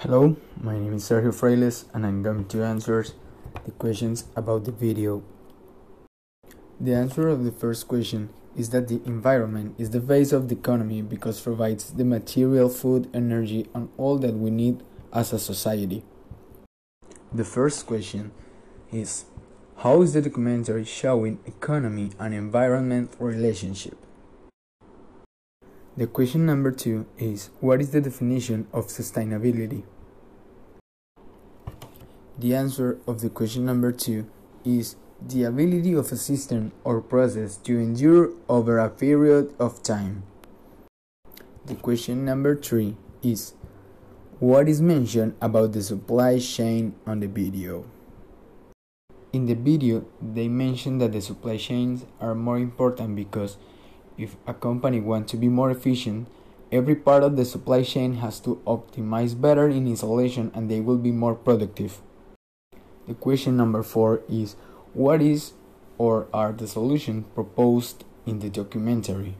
Hello, my name is Sergio Frailes and I'm going to answer the questions about the video. The answer of the first question is that the environment is the base of the economy because provides the material, food, energy, and all that we need as a society. The first question is How is the documentary showing economy and environment relationship? The question number two is What is the definition of sustainability? The answer of the question number two is the ability of a system or process to endure over a period of time. The question number three is What is mentioned about the supply chain on the video? In the video, they mention that the supply chains are more important because if a company wants to be more efficient, every part of the supply chain has to optimize better in installation and they will be more productive. The question number four is What is or are the solutions proposed in the documentary?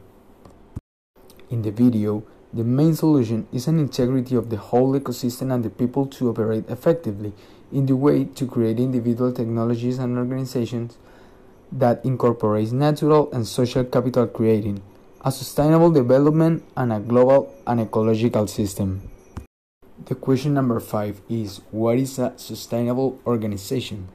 In the video, the main solution is an integrity of the whole ecosystem and the people to operate effectively in the way to create individual technologies and organizations that incorporates natural and social capital creating a sustainable development and a global and ecological system. The question number 5 is What is a sustainable organization?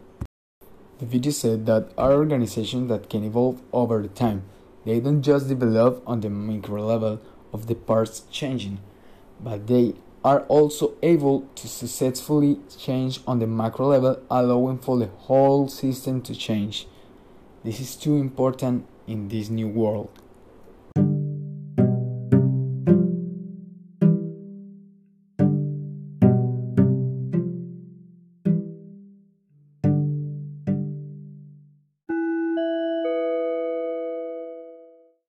The video said that are organizations that can evolve over time. They don't just develop on the micro level of the parts changing, but they are also able to successfully change on the macro level, allowing for the whole system to change. This is too important in this new world.